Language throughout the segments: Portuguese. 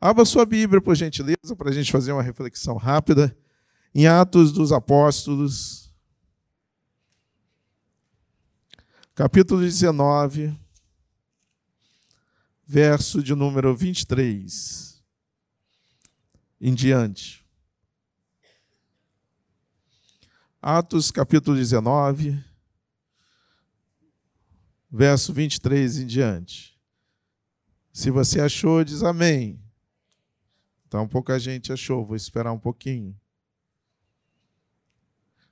Abra sua Bíblia, por gentileza, para a gente fazer uma reflexão rápida. Em Atos dos Apóstolos, capítulo 19, verso de número 23 em diante. Atos capítulo 19, verso 23 em diante. Se você achou, diz amém. Então pouca gente achou, vou esperar um pouquinho.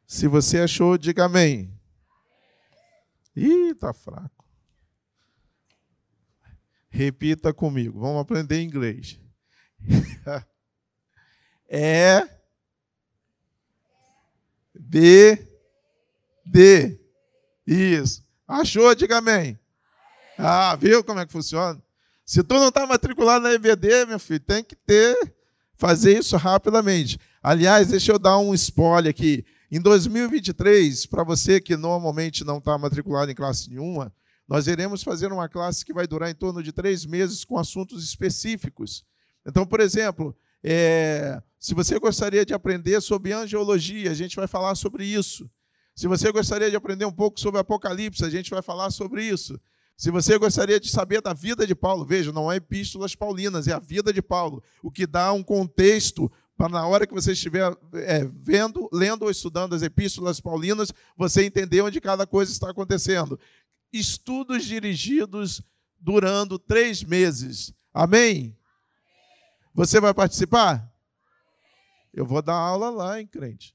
Se você achou, diga amém. Ih, tá fraco. Repita comigo. Vamos aprender inglês. é B D. Isso. Achou? Diga amém. Ah, viu como é que funciona? Se tu não está matriculado na EBD, meu filho, tem que ter, fazer isso rapidamente. Aliás, deixa eu dar um spoiler aqui. Em 2023, para você que normalmente não está matriculado em classe nenhuma, nós iremos fazer uma classe que vai durar em torno de três meses com assuntos específicos. Então, por exemplo, é, se você gostaria de aprender sobre angiologia, a gente vai falar sobre isso. Se você gostaria de aprender um pouco sobre Apocalipse, a gente vai falar sobre isso. Se você gostaria de saber da vida de Paulo, veja, não é epístolas paulinas, é a vida de Paulo, o que dá um contexto para na hora que você estiver é, vendo, lendo ou estudando as epístolas paulinas, você entender onde cada coisa está acontecendo. Estudos dirigidos durando três meses. Amém? Você vai participar? Eu vou dar aula lá, hein, crente?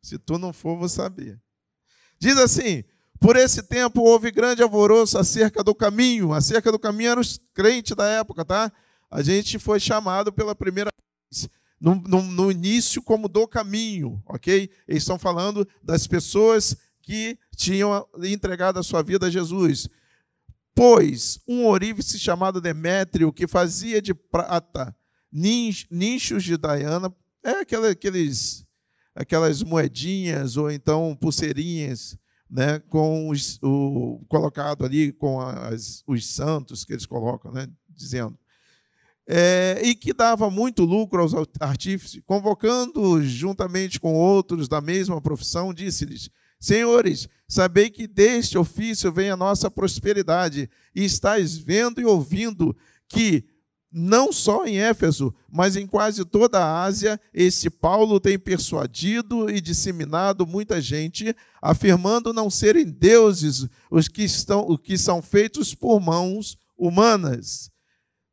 Se tu não for, vou saber. Diz assim: por esse tempo houve grande alvoroço acerca do caminho. Acerca do caminho eram os crentes da época, tá? A gente foi chamado pela primeira vez no, no, no, início como do caminho, ok? Eles estão falando das pessoas que tinham entregado a sua vida a Jesus. Pois um ourive-se chamado Demétrio, que fazia de prata nichos de Diana, é aqueles, aquelas moedinhas ou então pulseirinhas, né, com os, o colocado ali com as, os santos que eles colocam, né, dizendo. É, e que dava muito lucro aos artífices, convocando juntamente com outros da mesma profissão, disse-lhes: Senhores, sabei que deste ofício vem a nossa prosperidade, e estáis vendo e ouvindo que, não só em Éfeso, mas em quase toda a Ásia, este Paulo tem persuadido e disseminado muita gente, afirmando não serem deuses os que, estão, os que são feitos por mãos humanas.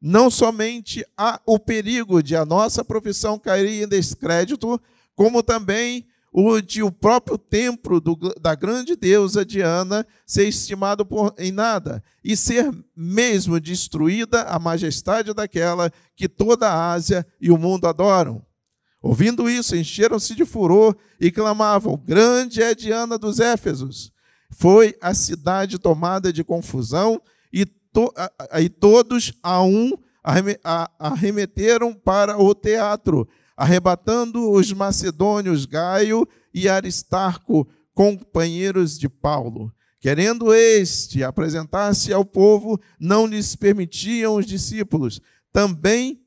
Não somente há o perigo de a nossa profissão cair em descrédito, como também o de o próprio templo do, da grande deusa Diana ser estimado por, em nada e ser mesmo destruída a majestade daquela que toda a Ásia e o mundo adoram. Ouvindo isso, encheram-se de furor e clamavam: Grande é Diana dos Éfesos. Foi a cidade tomada de confusão to, aí todos a um arremeteram para o teatro, arrebatando os macedônios Gaio e Aristarco, companheiros de Paulo. Querendo este apresentar-se ao povo, não lhes permitiam os discípulos. Também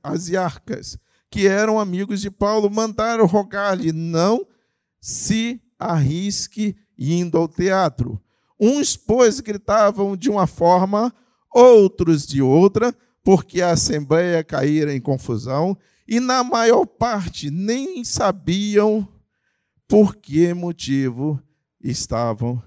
asiarcas, que eram amigos de Paulo, mandaram rogar-lhe: não se arrisque indo ao teatro. Uns, pois, gritavam de uma forma, outros de outra, porque a assembleia caíra em confusão, e na maior parte nem sabiam por que motivo estavam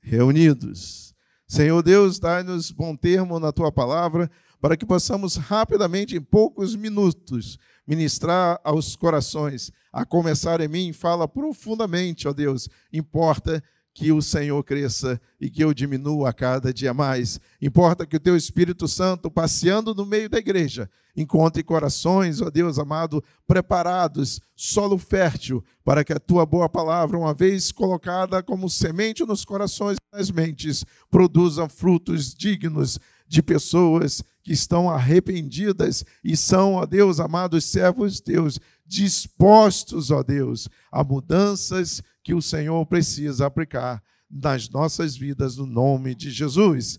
reunidos. Senhor Deus, dai-nos bom termo na tua palavra, para que possamos rapidamente, em poucos minutos, ministrar aos corações. A começar em mim, fala profundamente, ó Deus. Importa que o Senhor cresça e que eu diminua a cada dia mais. Importa que o teu Espírito Santo, passeando no meio da igreja, encontre corações, ó Deus amado, preparados, solo fértil, para que a tua boa palavra, uma vez colocada como semente nos corações e nas mentes, produza frutos dignos de pessoas que estão arrependidas e são, ó Deus, amados servos Deus, dispostos, ó Deus, a mudanças que o Senhor precisa aplicar nas nossas vidas no nome de Jesus.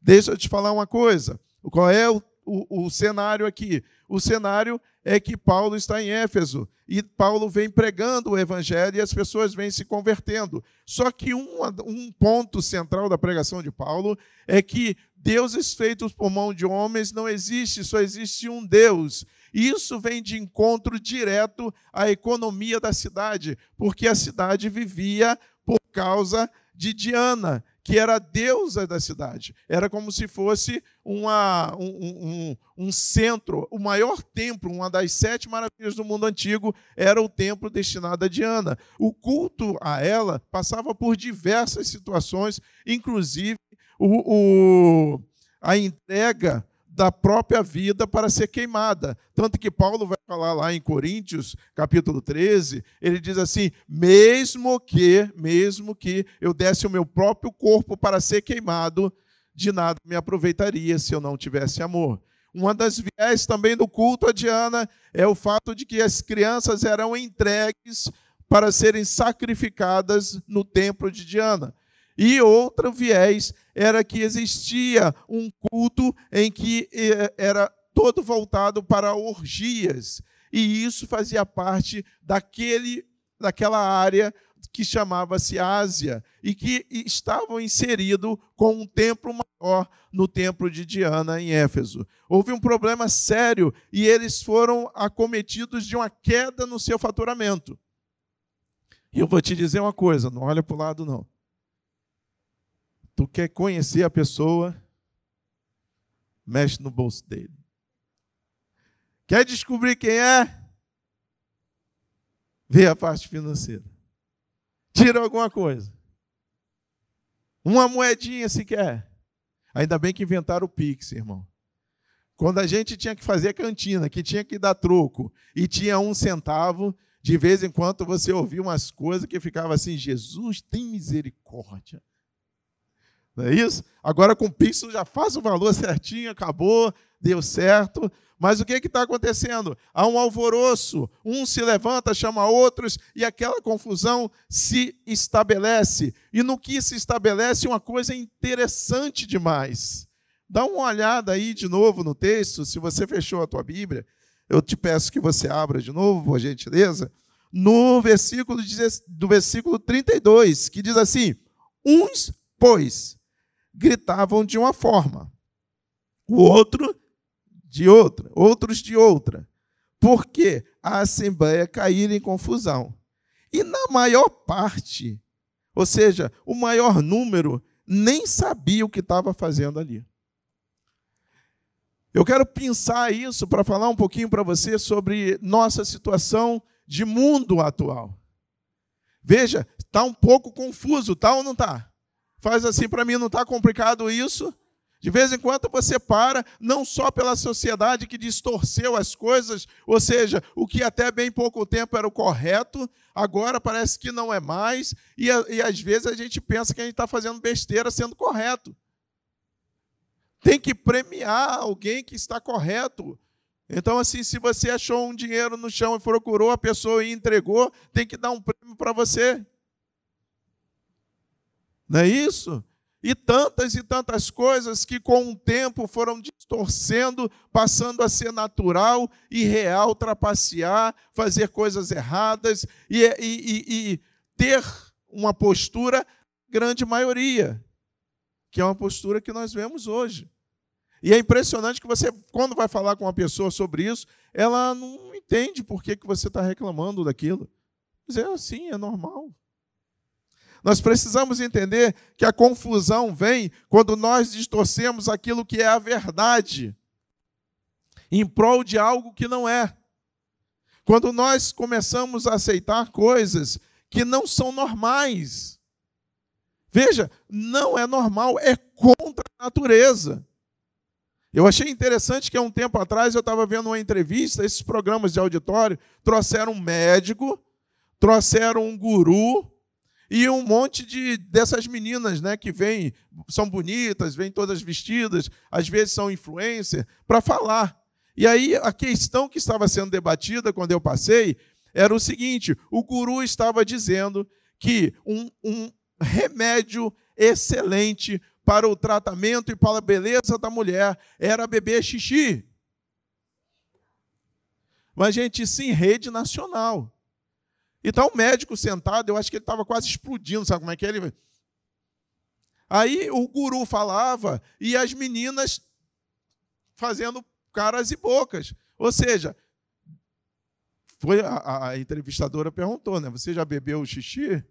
Deixa eu te falar uma coisa. Qual é o, o, o cenário aqui? O cenário é que Paulo está em Éfeso e Paulo vem pregando o evangelho e as pessoas vêm se convertendo. Só que um, um ponto central da pregação de Paulo é que deuses feitos por mão de homens não existe, só existe um Deus. Isso vem de encontro direto à economia da cidade, porque a cidade vivia por causa de Diana, que era a deusa da cidade. Era como se fosse uma, um, um, um, centro, o maior templo, uma das sete maravilhas do mundo antigo, era o templo destinado a Diana. O culto a ela passava por diversas situações, inclusive o, o a entrega da própria vida para ser queimada. Tanto que Paulo vai falar lá em Coríntios, capítulo 13, ele diz assim: "Mesmo que, mesmo que eu desse o meu próprio corpo para ser queimado, de nada me aproveitaria se eu não tivesse amor." Uma das viés também do culto a Diana é o fato de que as crianças eram entregues para serem sacrificadas no templo de Diana. E outro viés era que existia um culto em que eh, era todo voltado para orgias. E isso fazia parte daquele, daquela área que chamava-se Ásia e que estavam inserido com um templo maior no templo de Diana em Éfeso. Houve um problema sério e eles foram acometidos de uma queda no seu faturamento. E eu vou te dizer uma coisa, não olha para o lado não. Tu quer conhecer a pessoa? Mexe no bolso dele. Quer descobrir quem é? Vê a parte financeira. Tira alguma coisa. Uma moedinha sequer. Ainda bem que inventaram o Pix, irmão. Quando a gente tinha que fazer cantina, que tinha que dar troco, e tinha um centavo, de vez em quando você ouvia umas coisas que ficava assim: Jesus tem misericórdia. Não é isso? Agora com o Pix já faz o valor certinho, acabou, deu certo. Mas o que está acontecendo? Há um alvoroço, um se levanta, chama outros, e aquela confusão se estabelece. E no que se estabelece, uma coisa interessante demais. Dá uma olhada aí de novo no texto, se você fechou a tua Bíblia, eu te peço que você abra de novo, por gentileza, no versículo do versículo 32, que diz assim: Uns, pois, gritavam de uma forma, o outro de outra, outros de outra, porque a assembleia caíra em confusão. E na maior parte, ou seja, o maior número, nem sabia o que estava fazendo ali. Eu quero pensar isso para falar um pouquinho para você sobre nossa situação de mundo atual. Veja, está um pouco confuso, tá ou não está? Faz assim para mim, não está complicado isso? De vez em quando você para, não só pela sociedade que distorceu as coisas, ou seja, o que até bem pouco tempo era o correto, agora parece que não é mais, e, e às vezes a gente pensa que a gente está fazendo besteira sendo correto. Tem que premiar alguém que está correto. Então, assim, se você achou um dinheiro no chão e procurou a pessoa e entregou, tem que dar um prêmio para você. Não é isso? E tantas e tantas coisas que com o tempo foram distorcendo, passando a ser natural e real, trapacear, fazer coisas erradas e, e, e, e ter uma postura, grande maioria, que é uma postura que nós vemos hoje. E é impressionante que você, quando vai falar com uma pessoa sobre isso, ela não entende por que, que você está reclamando daquilo. Mas é assim, é normal. Nós precisamos entender que a confusão vem quando nós distorcemos aquilo que é a verdade em prol de algo que não é. Quando nós começamos a aceitar coisas que não são normais. Veja, não é normal, é contra a natureza. Eu achei interessante que há um tempo atrás eu estava vendo uma entrevista, esses programas de auditório trouxeram um médico, trouxeram um guru, e um monte de dessas meninas, né, que vêm, são bonitas, vêm todas vestidas, às vezes são influencers, para falar. E aí a questão que estava sendo debatida quando eu passei era o seguinte: o guru estava dizendo que um, um remédio excelente para o tratamento e para a beleza da mulher era beber xixi. Mas, gente, isso em rede nacional. E está o médico sentado, eu acho que ele estava quase explodindo, sabe como é que é? Ele... Aí o guru falava e as meninas fazendo caras e bocas. Ou seja, foi a, a entrevistadora perguntou, né? Você já bebeu xixi?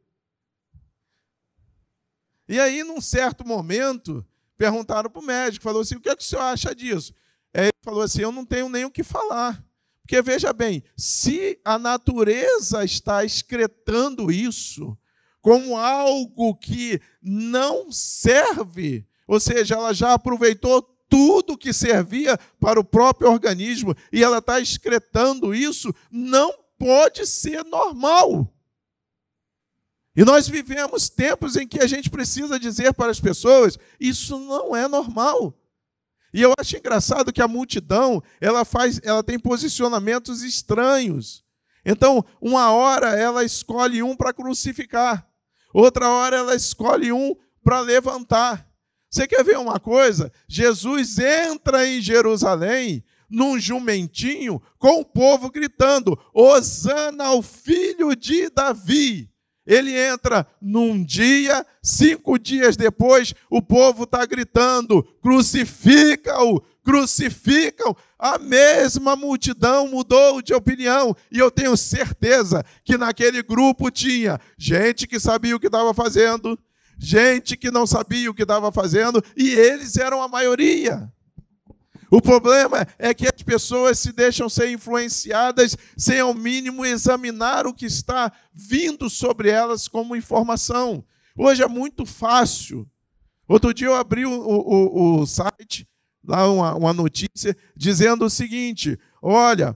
E aí, num certo momento, perguntaram para o médico, falou assim: o que, é que o senhor acha disso? Aí ele falou assim: eu não tenho nem o que falar. Porque veja bem, se a natureza está excretando isso como algo que não serve, ou seja, ela já aproveitou tudo que servia para o próprio organismo e ela está excretando isso, não pode ser normal. E nós vivemos tempos em que a gente precisa dizer para as pessoas: isso não é normal. E eu acho engraçado que a multidão, ela faz, ela tem posicionamentos estranhos. Então, uma hora ela escolhe um para crucificar, outra hora ela escolhe um para levantar. Você quer ver uma coisa? Jesus entra em Jerusalém num jumentinho com o povo gritando: Hosana ao filho de Davi. Ele entra num dia, cinco dias depois, o povo está gritando: crucifica-o, crucificam. A mesma multidão mudou de opinião, e eu tenho certeza que naquele grupo tinha gente que sabia o que estava fazendo, gente que não sabia o que estava fazendo, e eles eram a maioria. O problema é que as pessoas se deixam ser influenciadas sem ao mínimo examinar o que está vindo sobre elas como informação. Hoje é muito fácil. Outro dia eu abri o, o, o site, lá uma, uma notícia, dizendo o seguinte: olha,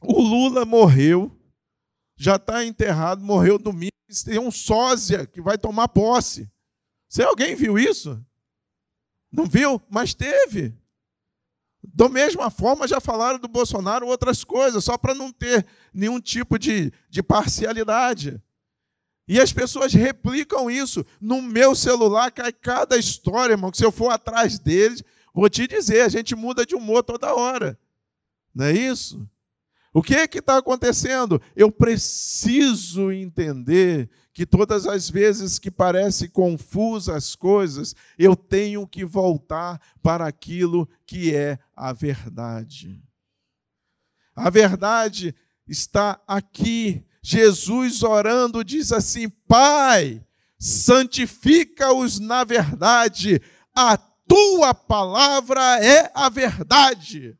o Lula morreu, já está enterrado, morreu domingo, tem um sósia que vai tomar posse. Se alguém viu isso? Não viu? Mas teve. Da mesma forma, já falaram do Bolsonaro outras coisas, só para não ter nenhum tipo de, de parcialidade. E as pessoas replicam isso. No meu celular cai cada história, irmão, que se eu for atrás deles, vou te dizer, a gente muda de humor toda hora. Não é isso? O que é que está acontecendo? Eu preciso entender que todas as vezes que parece confusa as coisas, eu tenho que voltar para aquilo que é a verdade. A verdade está aqui. Jesus orando diz assim: Pai, santifica-os na verdade, a tua palavra é a verdade.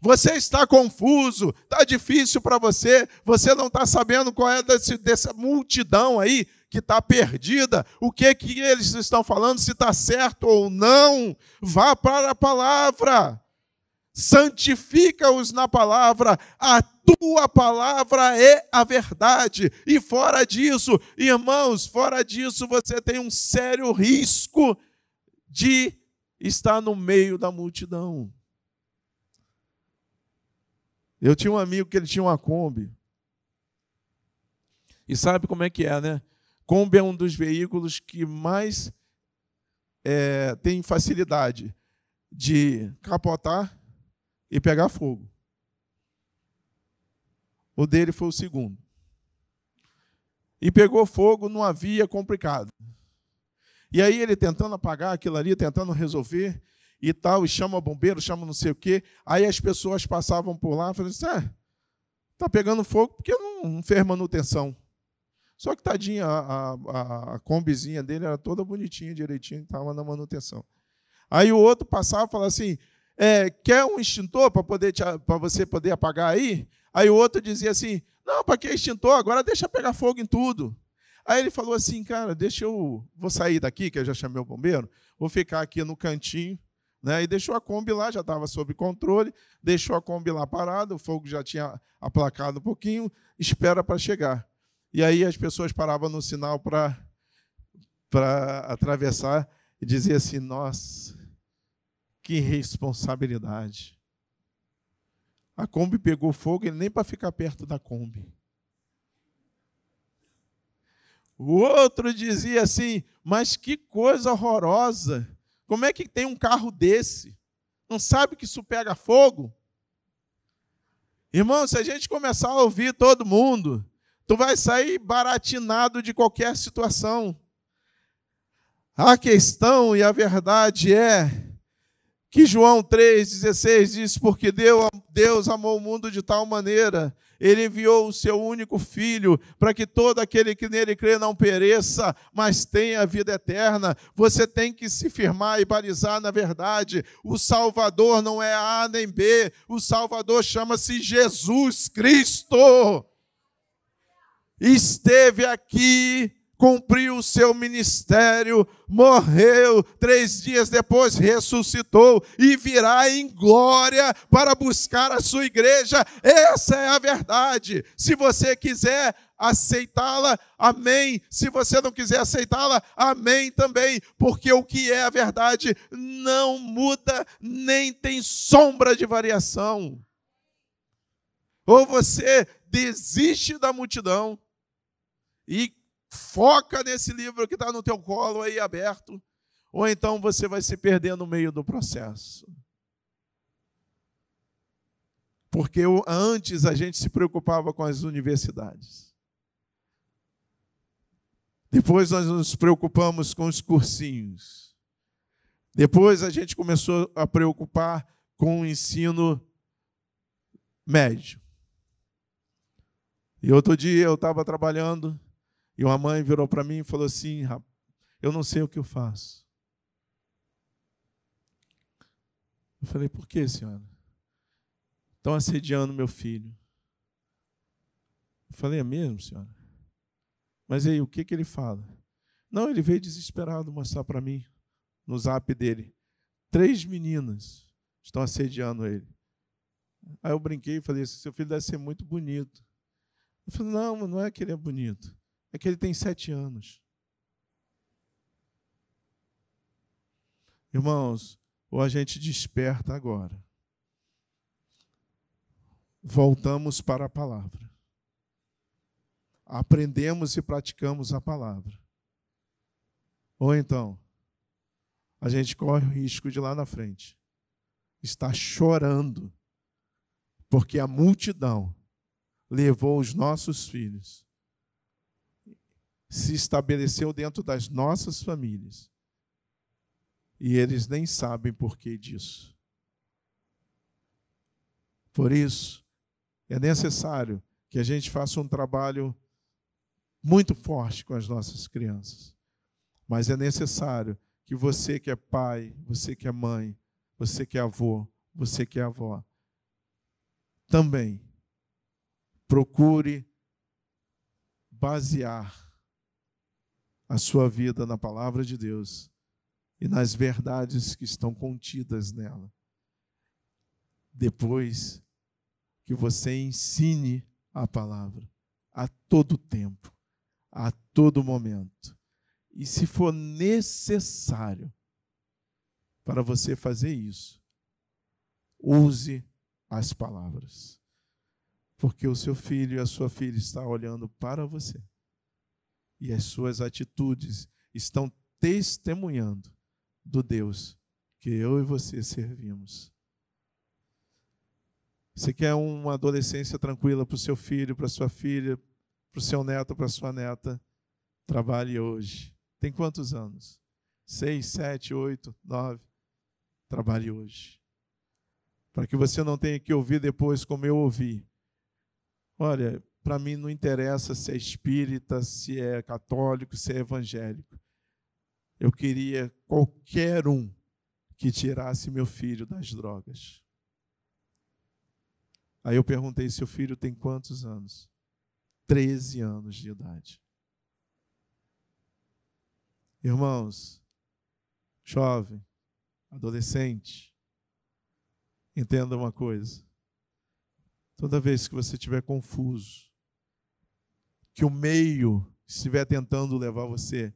Você está confuso, está difícil para você, você não está sabendo qual é desse, dessa multidão aí que está perdida, o que que eles estão falando, se está certo ou não. Vá para a palavra, santifica-os na palavra, a tua palavra é a verdade. E fora disso, irmãos, fora disso, você tem um sério risco de estar no meio da multidão. Eu tinha um amigo que ele tinha uma Kombi. E sabe como é que é, né? Kombi é um dos veículos que mais é, tem facilidade de capotar e pegar fogo. O dele foi o segundo. E pegou fogo numa via complicada. E aí ele tentando apagar aquilo ali, tentando resolver, e tal, e chama bombeiro, chama não sei o quê. Aí as pessoas passavam por lá e falavam assim: ah, tá pegando fogo porque não, não fez manutenção. Só que tadinha, a, a, a combizinha dele era toda bonitinha, direitinho, estava na manutenção. Aí o outro passava e falava assim: é, quer um extintor para poder para você poder apagar aí? Aí o outro dizia assim: não, para que extintor? Agora deixa pegar fogo em tudo. Aí ele falou assim, cara, deixa eu. Vou sair daqui, que eu já chamei o bombeiro, vou ficar aqui no cantinho, né? E deixou a Kombi lá, já estava sob controle, deixou a Kombi lá parada, o fogo já tinha aplacado um pouquinho, espera para chegar. E aí as pessoas paravam no sinal para atravessar e diziam assim: nossa, que responsabilidade. A Kombi pegou fogo, ele nem para ficar perto da Kombi. O outro dizia assim: Mas que coisa horrorosa! Como é que tem um carro desse? Não sabe que isso pega fogo? Irmão, se a gente começar a ouvir todo mundo, tu vai sair baratinado de qualquer situação. A questão e a verdade é que João 3,16 diz: Porque Deus amou o mundo de tal maneira, Ele enviou o seu único filho, para que todo aquele que nele crê não pereça, mas tenha a vida eterna. Você tem que se firmar e balizar na verdade. O Salvador não é A nem B, o Salvador chama-se Jesus Cristo. Esteve aqui cumpriu o seu ministério, morreu, três dias depois ressuscitou e virá em glória para buscar a sua igreja. Essa é a verdade. Se você quiser aceitá-la, amém. Se você não quiser aceitá-la, amém também, porque o que é a verdade não muda, nem tem sombra de variação. Ou você desiste da multidão e Foca nesse livro que está no teu colo aí aberto, ou então você vai se perder no meio do processo. Porque antes a gente se preocupava com as universidades. Depois nós nos preocupamos com os cursinhos. Depois a gente começou a preocupar com o ensino médio. E outro dia eu estava trabalhando e uma mãe virou para mim e falou assim: Eu não sei o que eu faço. Eu falei: Por que, senhora? Estão assediando meu filho. Eu falei: É mesmo, senhora? Mas aí, o que, que ele fala? Não, ele veio desesperado mostrar para mim, no zap dele. Três meninas estão assediando ele. Aí eu brinquei e falei: Seu filho deve ser muito bonito. Eu falei: Não, não é que ele é bonito é que ele tem sete anos. Irmãos, ou a gente desperta agora. Voltamos para a palavra. Aprendemos e praticamos a palavra. Ou então, a gente corre o risco de lá na frente estar chorando, porque a multidão levou os nossos filhos se estabeleceu dentro das nossas famílias. E eles nem sabem por que disso. Por isso, é necessário que a gente faça um trabalho muito forte com as nossas crianças. Mas é necessário que você que é pai, você que é mãe, você que é avô, você que é avó, também procure basear a sua vida na palavra de Deus e nas verdades que estão contidas nela. Depois que você ensine a palavra a todo tempo, a todo momento. E se for necessário para você fazer isso, use as palavras. Porque o seu filho e a sua filha estão olhando para você e as suas atitudes estão testemunhando do Deus que eu e você servimos. Você quer uma adolescência tranquila para o seu filho, para sua filha, para o seu neto, para sua neta? Trabalhe hoje. Tem quantos anos? Seis, sete, oito, nove. Trabalhe hoje. Para que você não tenha que ouvir depois como eu ouvi. Olha, para mim não interessa se é espírita, se é católico, se é evangélico. Eu queria qualquer um que tirasse meu filho das drogas. Aí eu perguntei: seu filho tem quantos anos? Treze anos de idade. Irmãos, jovem, adolescente, entenda uma coisa. Toda vez que você estiver confuso, que o meio estiver tentando levar você,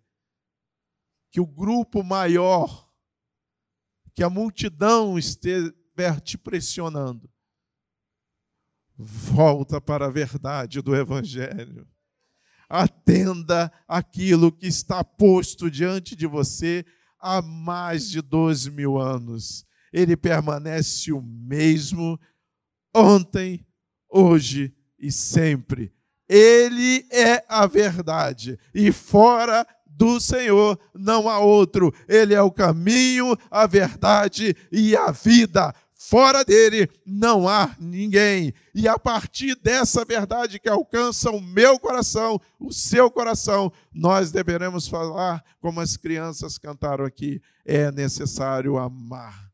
que o grupo maior, que a multidão estiver te pressionando, volta para a verdade do Evangelho. atenda aquilo que está posto diante de você há mais de dois mil anos. Ele permanece o mesmo ontem, hoje e sempre. Ele é a verdade, e fora do Senhor não há outro. Ele é o caminho, a verdade e a vida. Fora dele não há ninguém. E a partir dessa verdade que alcança o meu coração, o seu coração, nós deveremos falar como as crianças cantaram aqui: é necessário amar.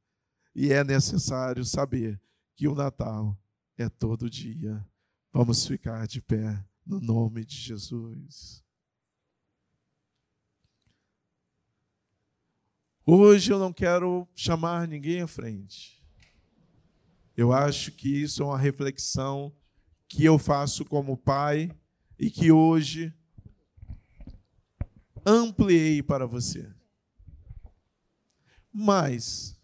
E é necessário saber que o Natal é todo dia. Vamos ficar de pé no nome de Jesus. Hoje eu não quero chamar ninguém à frente. Eu acho que isso é uma reflexão que eu faço como pai e que hoje ampliei para você. Mas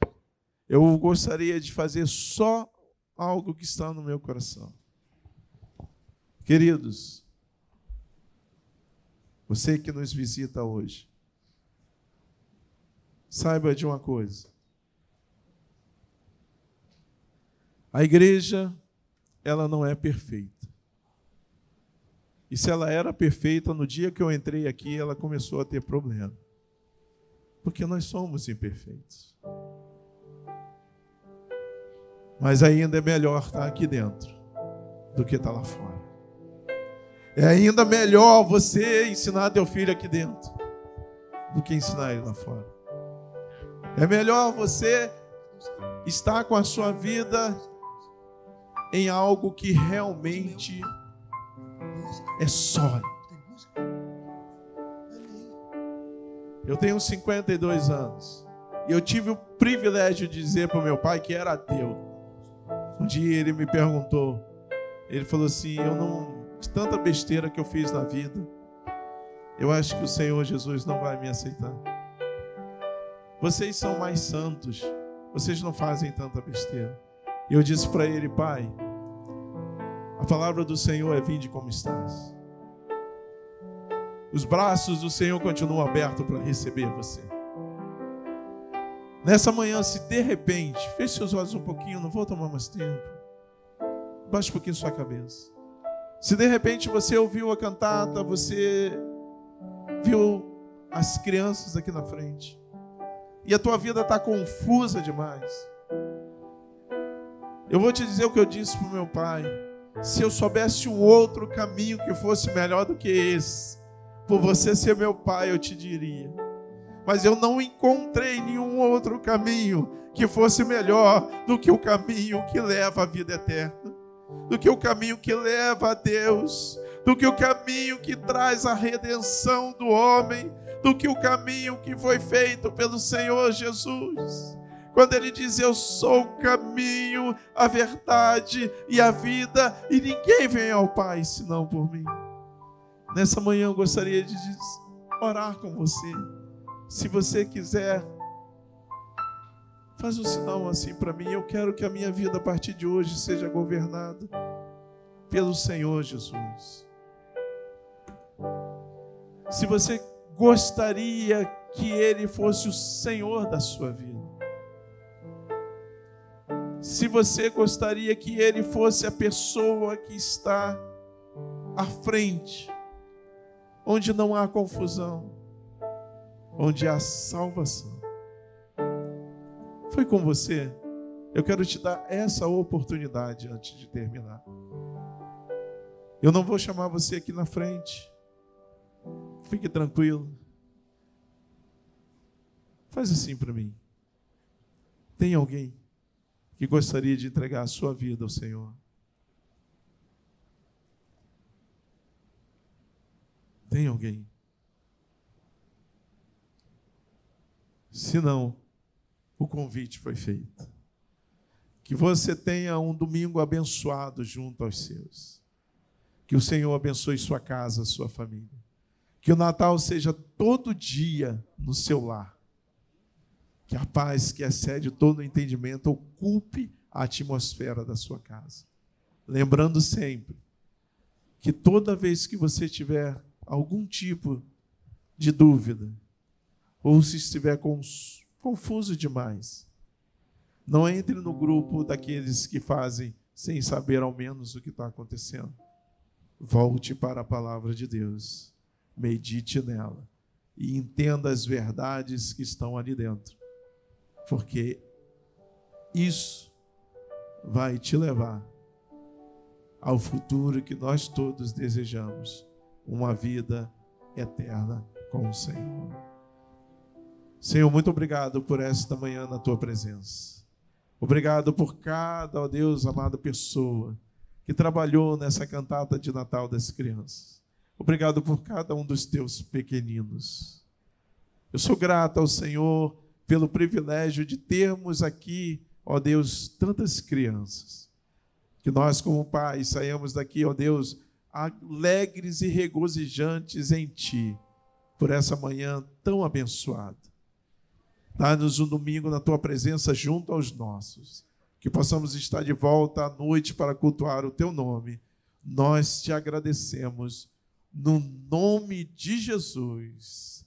eu gostaria de fazer só algo que está no meu coração. Queridos, você que nos visita hoje, saiba de uma coisa. A igreja, ela não é perfeita. E se ela era perfeita, no dia que eu entrei aqui, ela começou a ter problema. Porque nós somos imperfeitos. Mas ainda é melhor estar aqui dentro do que estar lá fora. É ainda melhor você ensinar teu filho aqui dentro do que ensinar ele lá fora. É melhor você estar com a sua vida em algo que realmente é sólido. Eu tenho 52 anos e eu tive o privilégio de dizer para o meu pai que era ateu. Um dia ele me perguntou, ele falou assim: Eu não, de tanta besteira que eu fiz na vida, eu acho que o Senhor Jesus não vai me aceitar. Vocês são mais santos. Vocês não fazem tanta besteira. E eu disse para ele, pai, a palavra do Senhor é vinde como estás. Os braços do Senhor continuam abertos para receber você. Nessa manhã, se de repente, feche seus olhos um pouquinho, não vou tomar mais tempo. Baixe um pouquinho sua cabeça. Se de repente você ouviu a cantata, você viu as crianças aqui na frente e a tua vida está confusa demais. Eu vou te dizer o que eu disse para o meu pai. Se eu soubesse um outro caminho que fosse melhor do que esse, por você ser meu pai, eu te diria. Mas eu não encontrei nenhum outro caminho que fosse melhor do que o caminho que leva à vida eterna, do que o caminho que leva a Deus, do que o caminho que traz a redenção do homem do que o caminho que foi feito pelo Senhor Jesus. Quando ele diz: Eu sou o caminho, a verdade e a vida, e ninguém vem ao Pai senão por mim. Nessa manhã eu gostaria de orar com você. Se você quiser, faz um sinal assim para mim. Eu quero que a minha vida a partir de hoje seja governada pelo Senhor Jesus. Se você gostaria que Ele fosse o Senhor da sua vida. Se você gostaria que Ele fosse a pessoa que está à frente, onde não há confusão, onde há salvação. Foi com você? Eu quero te dar essa oportunidade antes de terminar. Eu não vou chamar você aqui na frente. Fique tranquilo. Faz assim para mim. Tem alguém que gostaria de entregar a sua vida ao Senhor? Tem alguém? Se não, o convite foi feito. Que você tenha um domingo abençoado junto aos seus. Que o Senhor abençoe sua casa, sua família. Que o Natal seja todo dia no seu lar. Que a paz que excede todo o entendimento ocupe a atmosfera da sua casa. Lembrando sempre que toda vez que você estiver algum tipo de dúvida, ou se estiver confuso demais, não entre no grupo daqueles que fazem sem saber ao menos o que está acontecendo. Volte para a palavra de Deus, medite nela. E entenda as verdades que estão ali dentro, porque isso vai te levar ao futuro que nós todos desejamos. Uma vida eterna com o Senhor. Senhor, muito obrigado por esta manhã na tua presença. Obrigado por cada, ó Deus, amada pessoa que trabalhou nessa cantata de Natal das crianças. Obrigado por cada um dos teus pequeninos. Eu sou grato ao Senhor pelo privilégio de termos aqui, ó Deus, tantas crianças. Que nós, como pais, saímos daqui, ó Deus, alegres e regozijantes em Ti, por essa manhã tão abençoada. Dá-nos um domingo na Tua presença junto aos nossos, que possamos estar de volta à noite para cultuar o Teu nome. Nós te agradecemos, no nome de Jesus.